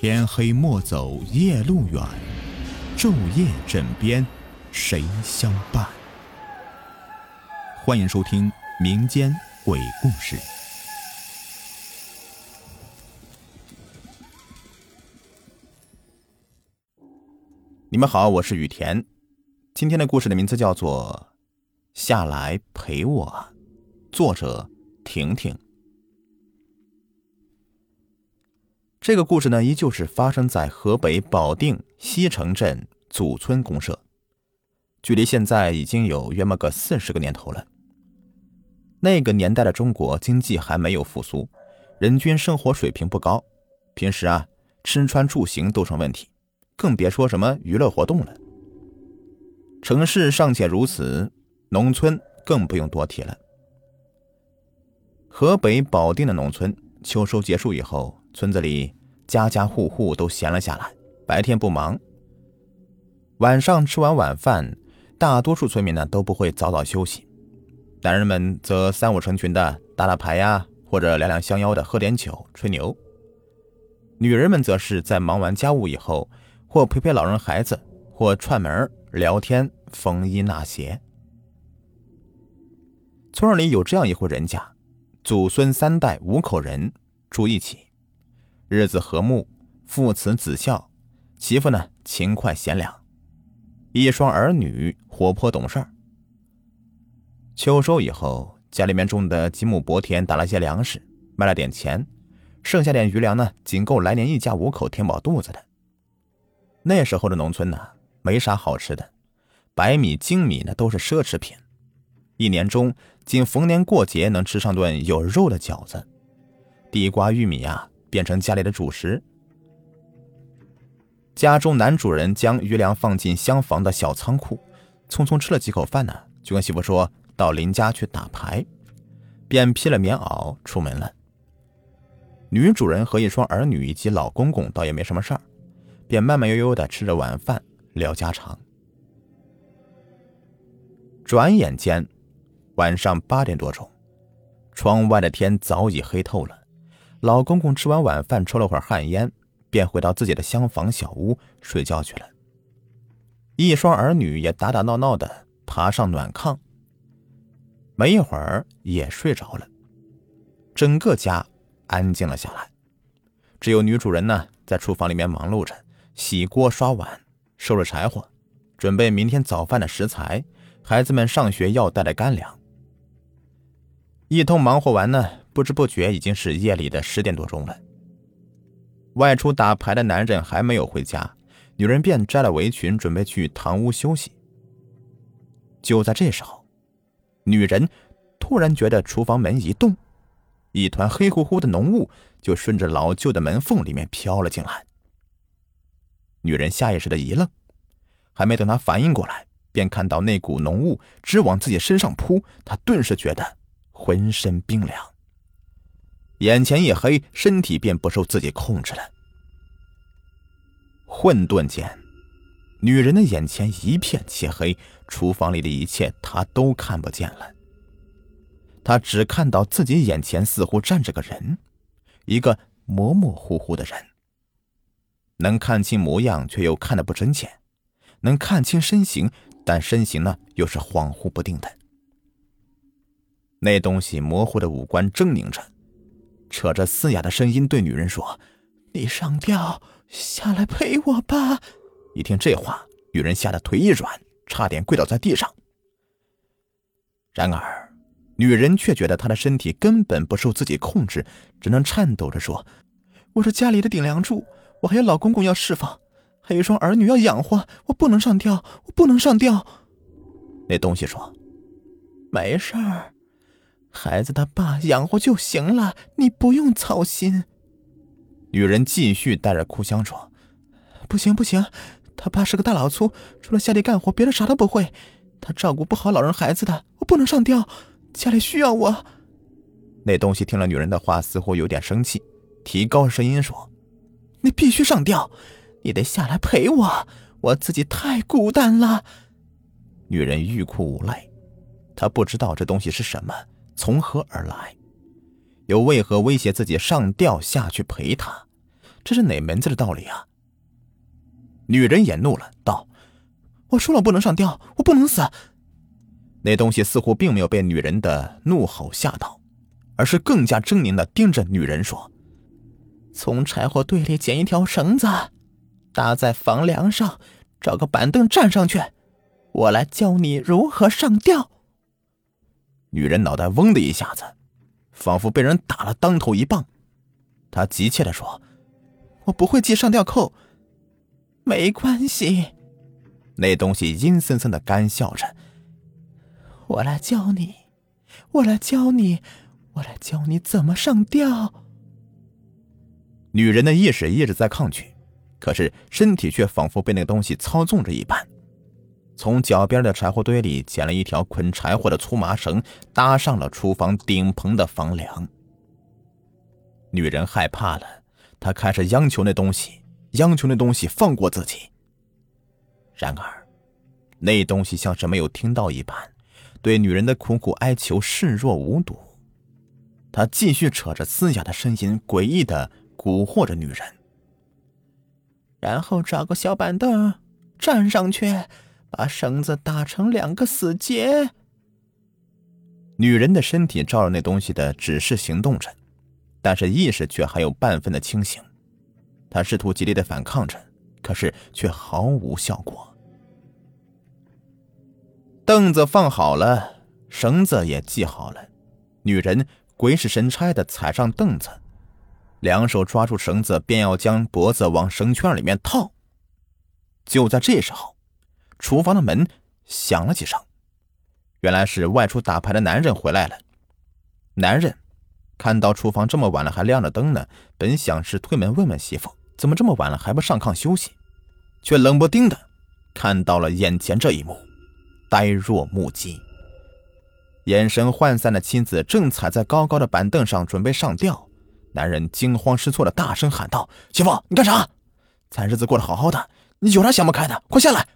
天黑莫走夜路远，昼夜枕边谁相伴？欢迎收听民间鬼故事。你们好，我是雨田。今天的故事的名字叫做《下来陪我》，作者婷婷。这个故事呢，依旧是发生在河北保定西城镇祖村公社，距离现在已经有约么个四十个年头了。那个年代的中国经济还没有复苏，人均生活水平不高，平时啊吃穿住行都成问题，更别说什么娱乐活动了。城市尚且如此，农村更不用多提了。河北保定的农村，秋收结束以后，村子里家家户户都闲了下来，白天不忙。晚上吃完晚饭，大多数村民呢都不会早早休息，男人们则三五成群的打打牌呀，或者两两相邀的喝点酒吹牛。女人们则是在忙完家务以后，或陪陪老人孩子，或串门聊天、缝衣纳鞋。村里有这样一户人家，祖孙三代五口人住一起，日子和睦，父慈子孝，媳妇呢勤快贤良，一双儿女活泼懂事儿。秋收以后，家里面种的几亩薄田打了些粮食，卖了点钱，剩下点余粮呢，仅够来年一家五口填饱肚子的。那时候的农村呢，没啥好吃的，白米、精米呢都是奢侈品，一年中仅逢年过节能吃上顿有肉的饺子，地瓜、玉米呀变成家里的主食。家中男主人将余粮放进厢房的小仓库，匆匆吃了几口饭呢，就跟媳妇说到邻家去打牌，便披了棉袄出门了。女主人和一双儿女以及老公公倒也没什么事儿，便慢慢悠悠的吃着晚饭，聊家常。转眼间，晚上八点多钟，窗外的天早已黑透了。老公公吃完晚饭，抽了会儿旱烟，便回到自己的厢房小屋睡觉去了。一双儿女也打打闹闹的爬上暖炕，没一会儿也睡着了。整个家安静了下来，只有女主人呢在厨房里面忙碌着，洗锅刷碗，收拾柴火，准备明天早饭的食材，孩子们上学要带的干粮。一通忙活完呢，不知不觉已经是夜里的十点多钟了。外出打牌的男人还没有回家，女人便摘了围裙，准备去堂屋休息。就在这时候，女人突然觉得厨房门一动，一团黑乎乎的浓雾就顺着老旧的门缝里面飘了进来。女人下意识的一愣，还没等她反应过来，便看到那股浓雾直往自己身上扑，她顿时觉得浑身冰凉，眼前一黑，身体便不受自己控制了。混沌间，女人的眼前一片漆黑，厨房里的一切她都看不见了。她只看到自己眼前似乎站着个人，一个模模糊糊的人。能看清模样，却又看得不真切；能看清身形，但身形呢又是恍惚不定的。那东西模糊的五官狰狞着，扯着嘶哑的声音对女人说：“你上吊，下来陪我吧。”一听这话，女人吓得腿一软，差点跪倒在地上。然而，女人却觉得她的身体根本不受自己控制，只能颤抖着说：“我是家里的顶梁柱。”我还有老公公要侍奉，还有一双儿女要养活，我不能上吊，我不能上吊。那东西说：“没事儿，孩子他爸养活就行了，你不用操心。”女人继续带着哭腔说：“不行不行，他爸是个大老粗，除了下地干活，别的啥都不会。他照顾不好老人孩子的，我不能上吊，家里需要我。”那东西听了女人的话，似乎有点生气，提高声音说。你必须上吊，你得下来陪我，我自己太孤单了。女人欲哭无泪，她不知道这东西是什么，从何而来，又为何威胁自己上吊下去陪她？这是哪门子的道理啊？女人也怒了，道：“我说了不能上吊，我不能死。”那东西似乎并没有被女人的怒吼吓到，而是更加狰狞的盯着女人说：“从柴火堆里捡一条绳子，搭在房梁上，找个板凳站上去，我来教你如何上吊。”女人脑袋嗡的一下子，仿佛被人打了当头一棒。她急切的说：“我不会系上吊扣。”没关系，那东西阴森森的干笑着。我来教你，我来教你，我来教你怎么上吊。女人的意识一直在抗拒，可是身体却仿佛被那个东西操纵着一般。从脚边的柴火堆里捡了一条捆柴火的粗麻绳，搭上了厨房顶棚的房梁。女人害怕了，她开始央求那东西。央求那东西放过自己。然而，那东西像是没有听到一般，对女人的苦苦哀求视若无睹。他继续扯着嘶哑的声音，诡异的蛊惑着女人。然后找个小板凳站上去，把绳子打成两个死结。女人的身体照着那东西的指示行动着，但是意识却还有半分的清醒。她试图极力的反抗着，可是却毫无效果。凳子放好了，绳子也系好了，女人鬼使神差的踩上凳子，两手抓住绳子，便要将脖子往绳圈里面套。就在这时候，厨房的门响了几声，原来是外出打牌的男人回来了。男人看到厨房这么晚了还亮着灯呢，本想是推门问问媳妇。怎么这么晚了还不上炕休息？却冷不丁的看到了眼前这一幕，呆若木鸡。眼神涣散的妻子正踩在高高的板凳上准备上吊，男人惊慌失措的大声喊道：“媳妇，你干啥？咱日子过得好好的，你有啥想不开的？快下来！”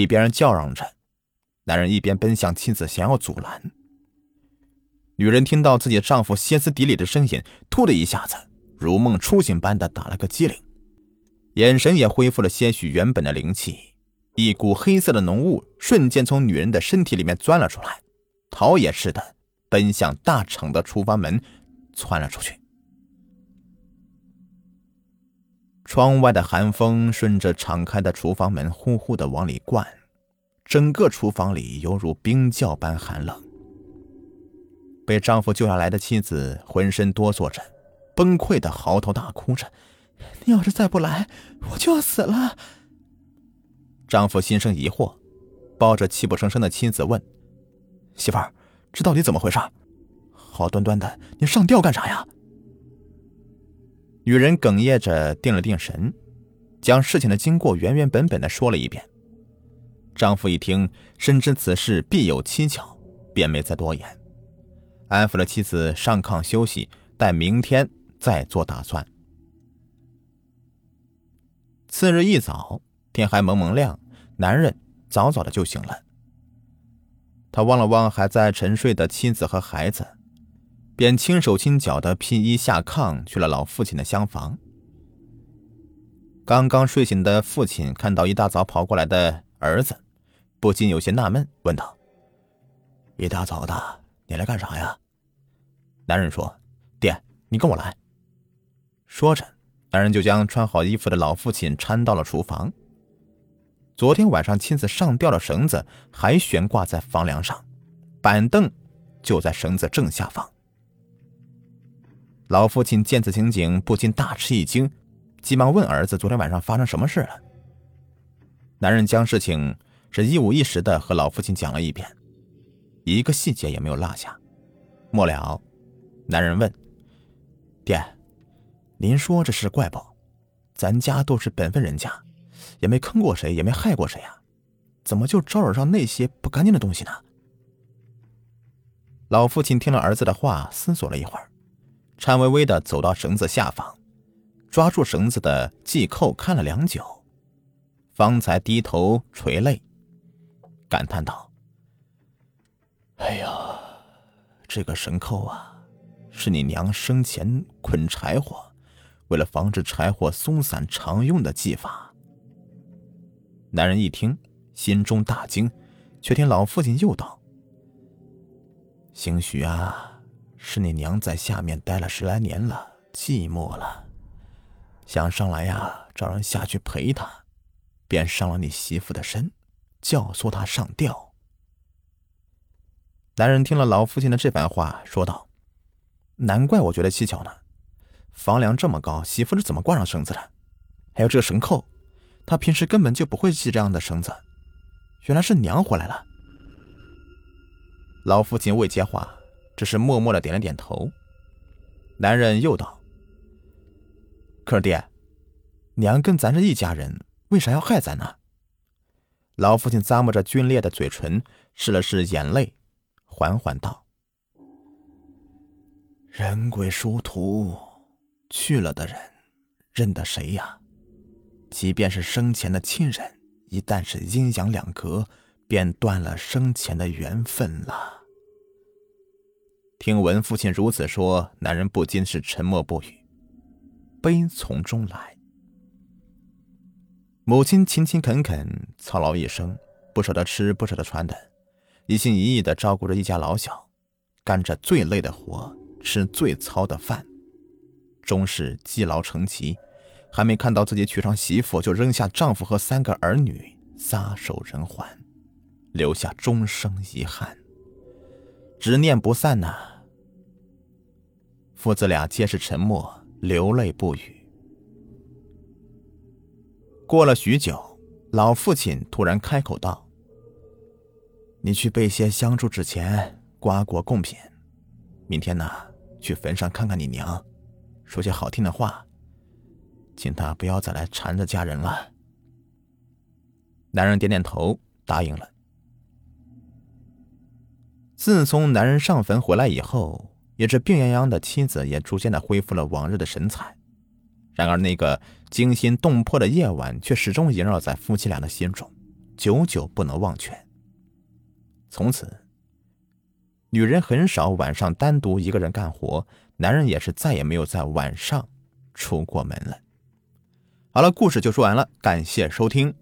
一边叫嚷着，男人一边奔向妻子，想要阻拦。女人听到自己丈夫歇斯底里的声音，突的一下子。如梦初醒般的打了个激灵，眼神也恢复了些许原本的灵气。一股黑色的浓雾瞬间从女人的身体里面钻了出来，逃也似的奔向大厂的厨房门，窜了出去。窗外的寒风顺着敞开的厨房门呼呼的往里灌，整个厨房里犹如冰窖般寒冷。被丈夫救下来的妻子浑身哆嗦着。崩溃的嚎啕大哭着：“你要是再不来，我就要死了。”丈夫心生疑惑，抱着泣不成声的妻子问：“媳妇儿，这到底怎么回事？好端端的，你上吊干啥呀？”女人哽咽着定了定神，将事情的经过原原本本的说了一遍。丈夫一听，深知此事必有蹊跷，便没再多言，安抚了妻子上炕休息，待明天。再做打算。次日一早，天还蒙蒙亮，男人早早的就醒了。他望了望还在沉睡的妻子和孩子，便轻手轻脚的披衣下炕，去了老父亲的厢房。刚刚睡醒的父亲看到一大早跑过来的儿子，不禁有些纳闷，问道：“一大早的，你来干啥呀？”男人说：“爹，你跟我来。”说着，男人就将穿好衣服的老父亲搀到了厨房。昨天晚上亲自上吊的绳子还悬挂在房梁上，板凳就在绳子正下方。老父亲见此情景，不禁大吃一惊，急忙问儿子：“昨天晚上发生什么事了？”男人将事情是一五一十的和老父亲讲了一遍，一个细节也没有落下。末了，男人问：“爹。”您说这是怪不？咱家都是本分人家，也没坑过谁，也没害过谁呀，怎么就招惹上那些不干净的东西呢？老父亲听了儿子的话，思索了一会儿，颤巍巍的走到绳子下方，抓住绳子的系扣看了良久，方才低头垂泪，感叹道：“哎呀，这个绳扣啊，是你娘生前捆柴火。”为了防止柴火松散常用的技法。男人一听，心中大惊，却听老父亲又道：“兴许啊，是你娘在下面待了十来年了，寂寞了，想上来呀，找人下去陪她，便上了你媳妇的身，教唆她上吊。”男人听了老父亲的这番话，说道：“难怪我觉得蹊跷呢，房梁这么高，媳妇是怎么挂上绳子的？还有这个绳扣。”他平时根本就不会系这样的绳子，原来是娘回来了。老父亲未接话，只是默默的点了点头。男人又道：“可是爹，娘跟咱是一家人，为啥要害咱呢？”老父亲咂摸着皲裂的嘴唇，拭了拭眼泪，缓缓道：“人鬼殊途，去了的人，认得谁呀？”即便是生前的亲人，一旦是阴阳两隔，便断了生前的缘分了。听闻父亲如此说，男人不禁是沉默不语，悲从中来。母亲勤勤恳恳，操劳一生，不舍得吃，不舍得穿的，一心一意的照顾着一家老小，干着最累的活，吃最糙的饭，终是积劳成疾。还没看到自己娶上媳妇，就扔下丈夫和三个儿女，撒手人寰，留下终生遗憾，执念不散呐。父子俩皆是沉默，流泪不语。过了许久，老父亲突然开口道：“你去备些香烛纸钱、瓜果贡品，明天呢，去坟上看看你娘，说些好听的话。”请他不要再来缠着家人了。男人点点头，答应了。自从男人上坟回来以后，也是病殃殃的妻子也逐渐的恢复了往日的神采。然而，那个惊心动魄的夜晚却始终萦绕在夫妻俩的心中，久久不能忘却。从此，女人很少晚上单独一个人干活，男人也是再也没有在晚上出过门了。好了，故事就说完了，感谢收听。